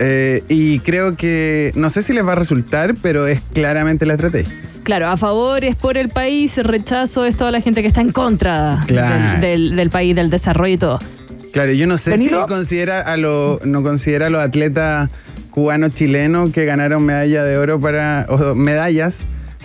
Eh, y creo que, no sé si les va a resultar, pero es claramente la estrategia. Claro, a favor es por el país, rechazo es toda la gente que está en contra Claro. del, del- del país, del desarrollo y todo. Claro, yo no sé Danilo. si considera a lo, no considera a los atletas cubanos chilenos que ganaron medalla de oro para, o medallas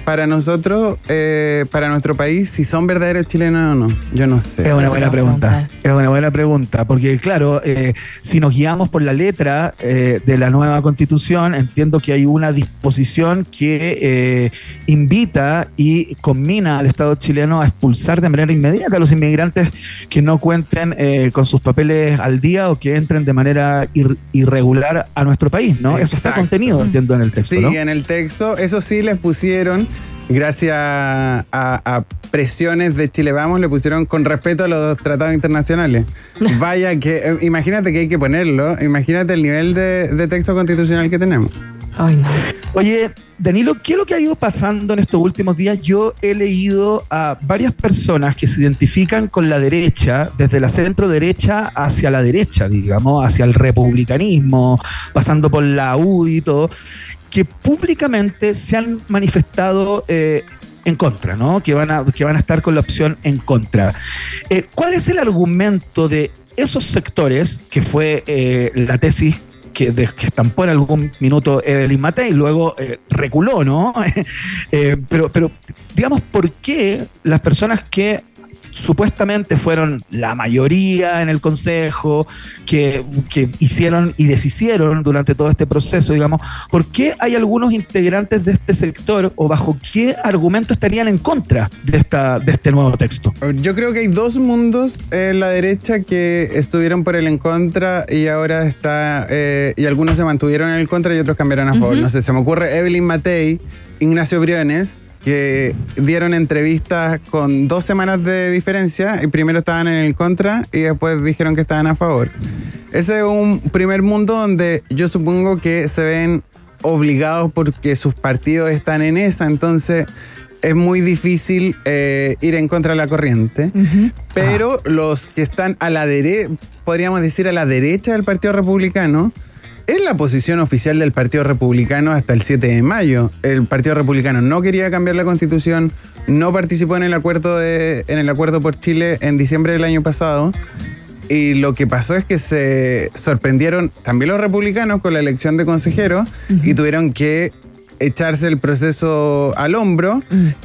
para nosotros, eh, para nuestro país, si son verdaderos chilenos o no. Yo no sé. Es una buena pregunta. Es una buena pregunta, porque claro, eh, si nos guiamos por la letra eh, de la nueva constitución, entiendo que hay una disposición que eh, invita y combina al Estado chileno a expulsar de manera inmediata a los inmigrantes que no cuenten eh, con sus papeles al día o que entren de manera ir- irregular a nuestro país, ¿no? Eso está contenido, entiendo, en el texto, Sí, ¿no? en el texto. Eso sí, les pusieron, gracias a, a presiones de Chile Vamos, le pusieron con respeto a los tratados internacionales. Vaya que, eh, imagínate que hay que ponerlo, imagínate el nivel de, de texto constitucional que tenemos. Ay, no. Oye, Danilo, ¿qué es lo que ha ido pasando en estos últimos días? Yo he leído a varias personas que se identifican con la derecha, desde la centro derecha hacia la derecha, digamos, hacia el republicanismo, pasando por la UDI y todo, que públicamente se han manifestado eh, en contra, ¿no? Que van, a, que van a estar con la opción en contra. Eh, ¿Cuál es el argumento de esos sectores, que fue eh, la tesis que, de- que estampó en algún minuto Evelyn Matei y luego reculó, ¿no? Pero, pero, digamos, ¿por qué las personas que supuestamente fueron la mayoría en el Consejo, que, que hicieron y deshicieron durante todo este proceso, digamos, ¿por qué hay algunos integrantes de este sector o bajo qué argumento estarían en contra de, esta, de este nuevo texto? Yo creo que hay dos mundos en la derecha que estuvieron por el en contra y ahora está, eh, y algunos se mantuvieron en el contra y otros cambiaron a favor. No sé, se me ocurre Evelyn Matei, Ignacio Briones que dieron entrevistas con dos semanas de diferencia y primero estaban en el contra y después dijeron que estaban a favor. Ese es un primer mundo donde yo supongo que se ven obligados porque sus partidos están en esa, entonces es muy difícil eh, ir en contra de la corriente. Pero los que están a la derecha, podríamos decir a la derecha del Partido Republicano, es la posición oficial del Partido Republicano hasta el 7 de mayo. El Partido Republicano no quería cambiar la constitución, no participó en el acuerdo, de, en el acuerdo por Chile en diciembre del año pasado. Y lo que pasó es que se sorprendieron también los republicanos con la elección de consejeros y tuvieron que echarse el proceso al hombro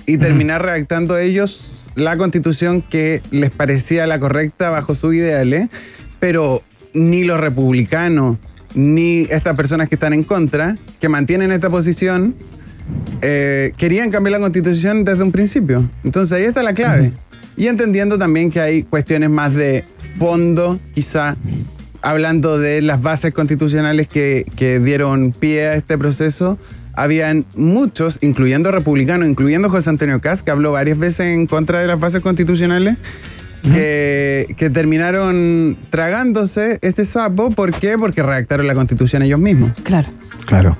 y terminar redactando ellos la constitución que les parecía la correcta bajo sus ideales, pero ni los republicanos ni estas personas que están en contra, que mantienen esta posición, eh, querían cambiar la constitución desde un principio. Entonces ahí está la clave. Y entendiendo también que hay cuestiones más de fondo, quizá hablando de las bases constitucionales que, que dieron pie a este proceso, habían muchos, incluyendo republicanos, incluyendo José Antonio Caz, que habló varias veces en contra de las bases constitucionales, que, que terminaron tragándose este sapo. ¿Por qué? Porque redactaron la constitución ellos mismos. Claro. Claro.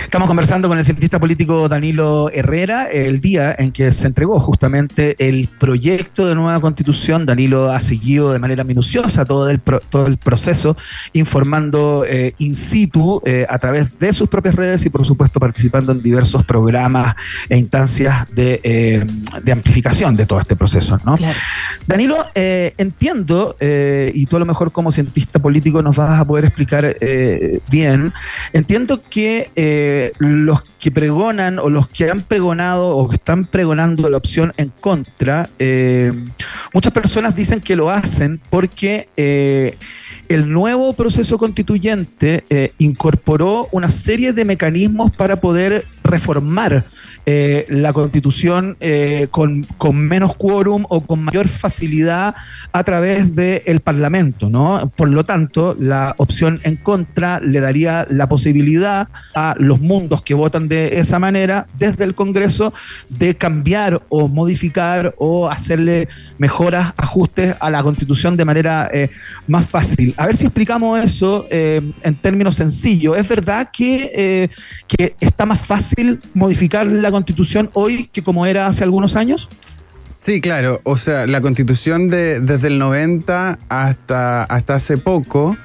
Estamos conversando con el cientista político Danilo Herrera el día en que se entregó justamente el proyecto de nueva constitución. Danilo ha seguido de manera minuciosa todo el, pro- todo el proceso, informando eh, in situ eh, a través de sus propias redes y por supuesto participando en diversos programas e instancias de, eh, de amplificación de todo este proceso. ¿no? Danilo, entiendo, y tú a lo mejor como cientista político nos vas a poder explicar bien, entiendo que eh, los que pregonan o los que han pregonado o están pregonando la opción en contra, eh, muchas personas dicen que lo hacen porque... eh, el nuevo proceso constituyente incorporó una serie de mecanismos para poder reformar eh, la constitución eh, con, con menos quórum o con mayor facilidad a través del Parlamento, ¿no? Por lo tanto, la opción en contra le daría la posibilidad a los mundos que votan de esa manera desde el Congreso de cambiar o modificar o hacerle mejoras, ajustes a la constitución de manera eh, más fácil. A ver si explicamos eso en términos sencillos. ¿Es verdad que, que está más fácil modificar la constitución hoy que como era hace algunos años? Sí, claro. O sea, la constitución de, desde el 90 hasta, hasta hace poco,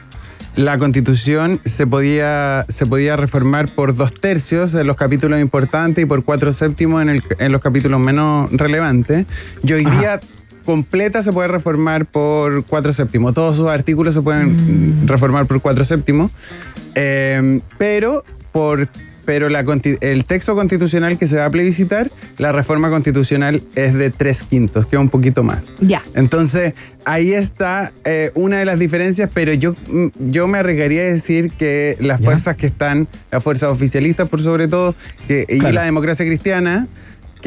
la constitución se podía, se podía reformar por dos tercios en los capítulos importantes y por cuatro séptimos en, el- en los capítulos menos relevantes. Y hoy día completa se puede reformar por cuatro séptimos. Todos sus artículos se pueden reformar por cuatro séptimos. Eh, pero por pero la el texto constitucional que se va a plebiscitar, la reforma constitucional es de tres quintos, que es un poquito más. Ya. Entonces, ahí está eh, una de las diferencias, pero yo, mm, yo me arriesgaría a decir que las fuerzas que están, las fuerzas oficialistas por sobre todo, que, y Claro. la democracia cristiana,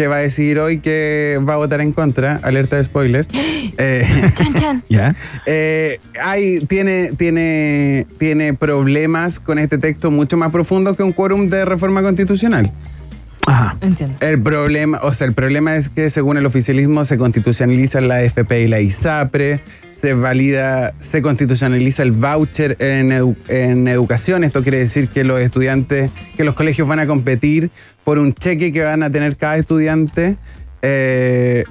que va a decidir hoy que va a votar en contra, alerta de spoiler. eh, Chan, chan. ¿Ya? eh, hay, tiene, tiene, tiene problemas con este texto mucho más profundos que un quórum de reforma constitucional. Ajá. Entiendo. El problema, o sea, el problema es que según el oficialismo se constitucionaliza la FP y la ISAPRE, se valida, se constitucionaliza el voucher en, edu- en educación. Esto quiere decir que los estudiantes, que los colegios van a competir por un cheque que van a tener cada estudiante eh,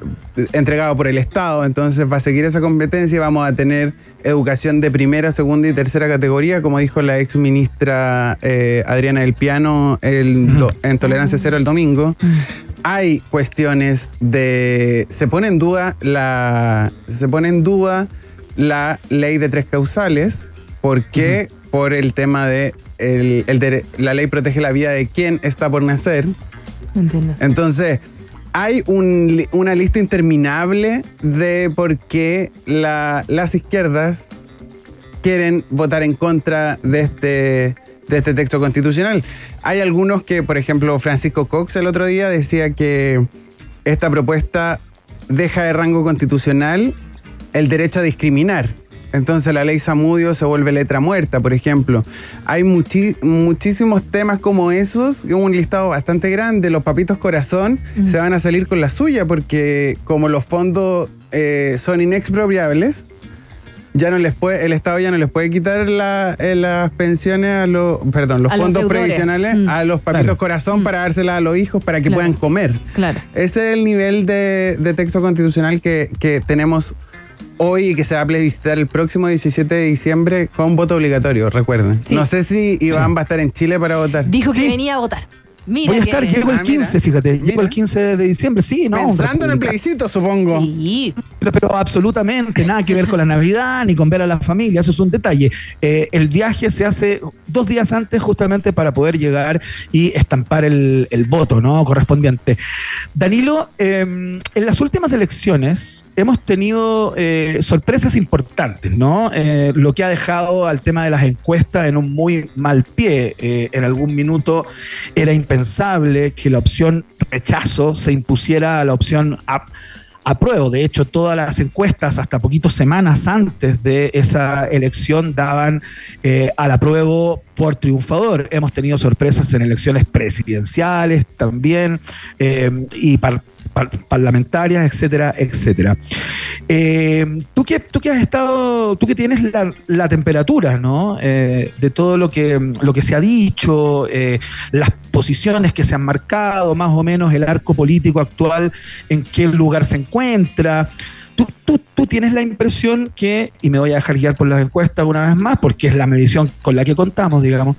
entregado por el Estado. Entonces va a seguir esa competencia y vamos a tener educación de primera, segunda y tercera categoría, como dijo la ex ministra eh, Adriana del Piano el en Tolerancia Cero el domingo. Hay cuestiones de. Se pone en duda la. Se pone en duda la ley de tres causales. ¿Por qué? Por el tema de. el- el dere- la ley protege la vida de quien está por nacer. Entiendo. Entonces, hay un una lista interminable de por qué la- las izquierdas quieren votar en contra de este, de este texto constitucional. Hay algunos que, por ejemplo, Francisco Cox el otro día decía que esta propuesta deja de rango constitucional el derecho a discriminar. Entonces la ley Samudio se vuelve letra muerta, por ejemplo. Hay muchísimos temas como esos, un listado bastante grande. Los papitos corazón se van a salir con la suya porque como los fondos eh, son inexpropiables, ya no les puede, el Estado ya no les puede quitar la- eh, las pensiones a los, perdón, los A fondos previsionales Mm. a los papitos Claro. corazón para dárselas a los hijos para que Claro. puedan comer. Claro. Ese es el nivel de, de texto constitucional que, que tenemos hoy y que se va a plebiscitar el próximo 17 de diciembre con voto obligatorio, recuerden. Sí. No sé si Iván va a estar en Chile para votar. Dijo que Sí. venía a votar. Mira Voy a estar, llego Ah, el 15, mira. fíjate, llego Mira. el 15 de diciembre, sí, ¿no? Pensando en el plebiscito, supongo. Sí. Pero, pero absolutamente nada que ver con la Navidad ni con ver a la familia, eso es un detalle. Eh, el viaje se hace dos días antes justamente para poder llegar y estampar el, el voto ¿no? correspondiente. Danilo, eh, en las últimas elecciones hemos tenido eh, sorpresas importantes, ¿no? Eh, lo que ha dejado al tema de las encuestas en un muy mal pie. En algún minuto era impensable que la opción rechazo se impusiera a la opción ap- apruebo. De hecho, todas las encuestas, hasta poquitos semanas antes de esa elección, daban eh, al apruebo por triunfador. Hemos tenido sorpresas en elecciones presidenciales también eh, y par- par- parlamentarias, etcétera, etcétera. Eh, tú, que, tú que has estado, tú que tienes la, temperatura, ¿no? Eh, de todo lo que, lo que se ha dicho, las posiciones que se han marcado, más o menos el arco político actual, en qué lugar se encuentra. Tú, tú- tú tienes la impresión que, y me voy a dejar guiar por las encuestas una vez más, porque es la medición con la que contamos, digamos,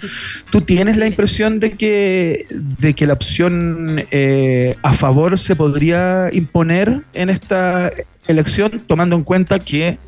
tú tienes la impresión de que, de que la opción eh, a favor se podría imponer en esta elección, tomando en cuenta que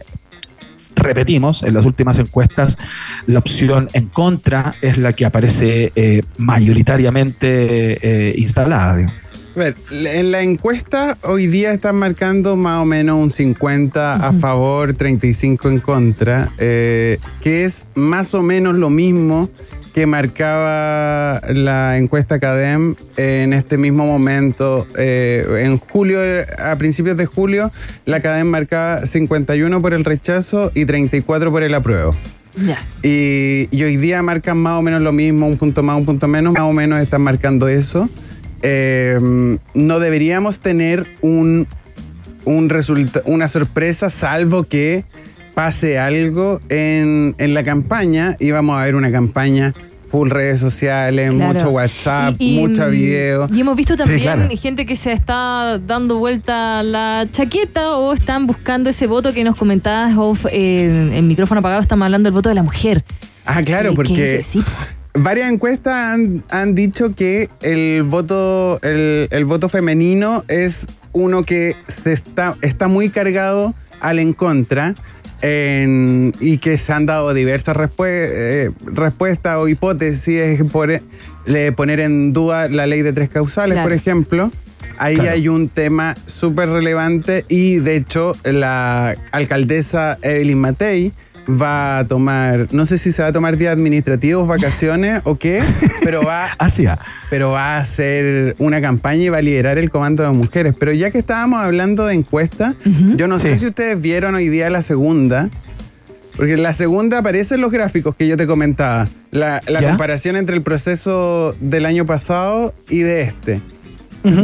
repetimos, en las últimas encuestas la opción en contra es la que aparece eh, mayoritariamente eh, instalada. digamos. A ver, en la encuesta hoy día están marcando más o menos un 50 a favor, 35 en contra, eh, que es más o menos lo mismo que marcaba la encuesta CADEM en este mismo momento. Eh, en julio, a principios de julio, la CADEM marcaba 51 por el rechazo y 34 por el apruebo. Ya. Y, y hoy día marcan más o menos lo mismo, un punto más, un punto menos, más o menos están marcando eso. Eh, no deberíamos tener un, un resulta- una sorpresa, salvo que pase algo en, en la campaña y vamos a ver una campaña full redes sociales, Claro. mucho WhatsApp, Y- y, mucha mm, video. Y hemos visto también claro. gente que se está dando vuelta la chaqueta o están buscando ese voto que nos comentabas off, eh, en micrófono apagado, estamos hablando del voto de la mujer. Ah, claro, porque sí. Varias encuestas han, han dicho que el voto, el, el voto femenino es uno que se está, está muy cargado al en contra. en- y que se han dado diversas eh, respuestas o hipótesis por le- poner en duda la ley de tres causales, Claro. por ejemplo. Ahí Claro. hay un tema súper relevante y de hecho la alcaldesa Evelyn Matei va a tomar, no sé si se va a tomar días administrativos, vacaciones o qué, pero va, pero va a hacer una campaña y va a liderar el comando de mujeres. Pero ya que estábamos hablando de encuestas, yo no sé si ustedes vieron hoy día la segunda, porque en la segunda aparecen los gráficos que yo te comentaba, la, comparación entre el proceso del año pasado y de este.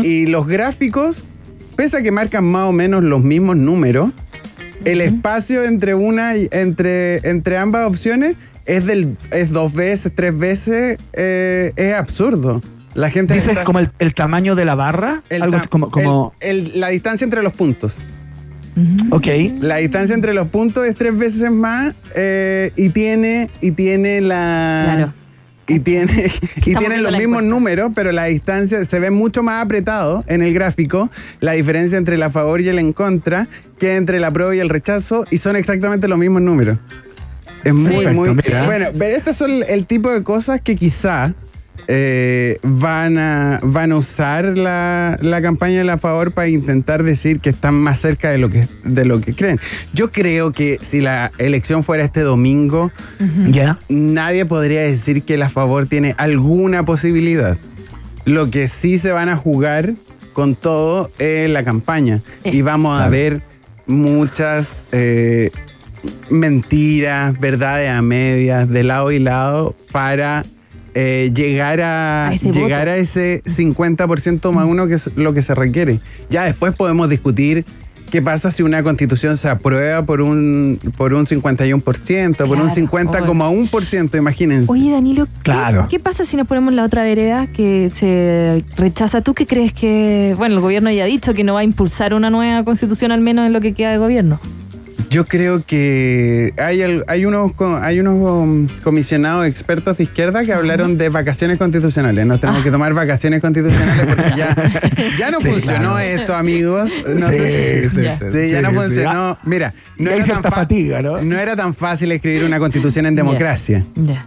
Y los gráficos, pese a que marcan más o menos los mismos números, el espacio entre una y- entre, entre ambas opciones es del es dos veces, tres veces, eh, es absurdo. La gente Dices está- como el, el tamaño de la barra, el algo así como, como el- el- la distancia entre los puntos. ok, La distancia entre los puntos es tres veces más eh, y tiene y tiene la Claro. Y tiene y Estamos tiene viendo los la mismos encuesta. números, pero la distancia se ve mucho más apretado en el gráfico, la diferencia entre el a favor y el en contra, que entre el apruebo y el rechazo y son exactamente los mismos números. Es muy, muy. mira. Bueno, pero estos son el tipo de cosas que quizá eh, van, a, van a usar la, la campaña de la favor para intentar decir que están más cerca de lo que, de lo que creen. Yo creo que si la elección fuera este domingo, ya. nadie podría decir que la favor tiene alguna posibilidad. Lo que sí se van a jugar con todo es la campaña. Y Eso. vamos a Claro. ver muchas, eh, mentiras, verdades a medias, de lado y lado, para eh, llegar a, A ese llegar voto. a ese 50% más uno que es lo que se requiere. Ya después podemos discutir qué pasa si una constitución se aprueba por un, por un 51%, por un Claro, 50,1%, imagínense. Oye, Danilo, ¿qué, Claro. ¿qué pasa si nos ponemos la otra vereda que se rechaza? ¿Tú qué crees que, bueno, el gobierno ya ha dicho que no va a impulsar una nueva constitución al menos en lo que queda de gobierno? Yo creo que hay, hay unos, co- hay unos um, comisionados expertos de izquierda que hablaron de vacaciones constitucionales. Nos Ah. tenemos que tomar vacaciones constitucionales porque ya, ya no Sí, funcionó claro. esto, amigos. No Sí, sé si- sí, sí, sí, ya no funcionó. Mira, no era, tan fatiga, ¿no? no era tan fácil escribir una constitución en democracia. Ya.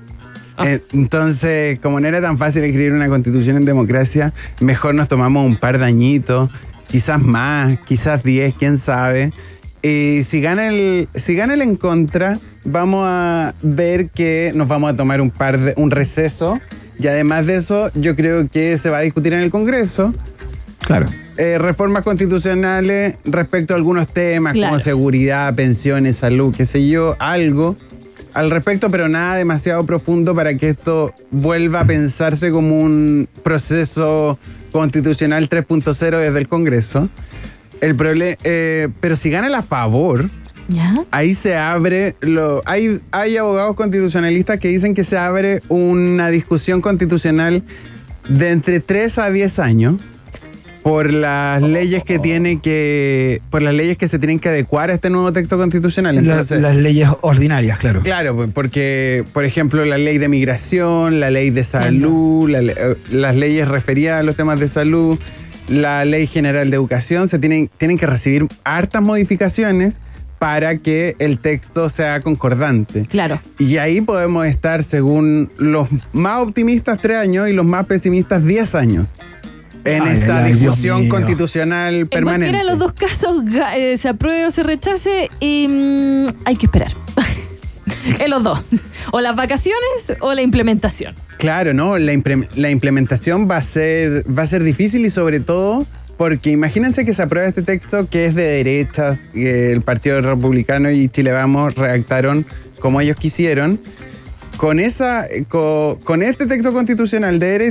Eh, Entonces, como no era tan fácil escribir una constitución en democracia, mejor nos tomamos un par de añitos, quizás más, quizás 10, quién sabe. Y si gana el, si gana el en contra, vamos a ver que nos vamos a tomar un par de, un receso. Y además de eso, yo creo que se va a discutir en el Congreso. Claro. eh, reformas constitucionales respecto a algunos temas Claro. como seguridad, pensiones, salud, qué sé yo, algo al respecto, pero nada demasiado profundo para que esto vuelva a pensarse como un proceso constitucional 3.0 desde el Congreso. El problema, pero si gana el a favor, ¿Ya? ahí se abre, lo, hay, hay abogados constitucionalistas que dicen que se abre una discusión constitucional de entre 3 a 10 años por las leyes que tiene que, por las leyes que se tienen que adecuar a este nuevo texto constitucional. Las, Entonces, las leyes ordinarias, claro. Claro, pues, porque, por ejemplo, la ley de migración, la ley de salud, la eh, las leyes referidas a los temas de salud, la ley general de educación, se tienen, tienen que recibir hartas modificaciones para que el texto sea concordante. Claro. Y ahí podemos estar, según los más optimistas, tres años y los más pesimistas, diez años. En Ay, esta ay, discusión constitucional En permanente. cualquiera de los dos casos, eh, se apruebe o se rechace, y, mm, hay que esperar. en los dos. O las vacaciones o la implementación. Claro, ¿no? La, la implementación va a, ser, va a ser difícil y sobre todo porque imagínense que se aprueba este texto que es de derechas, el Partido Republicano y Chile Vamos redactaron como ellos quisieron. Con, esa, co- con, este texto constitucional de derecha,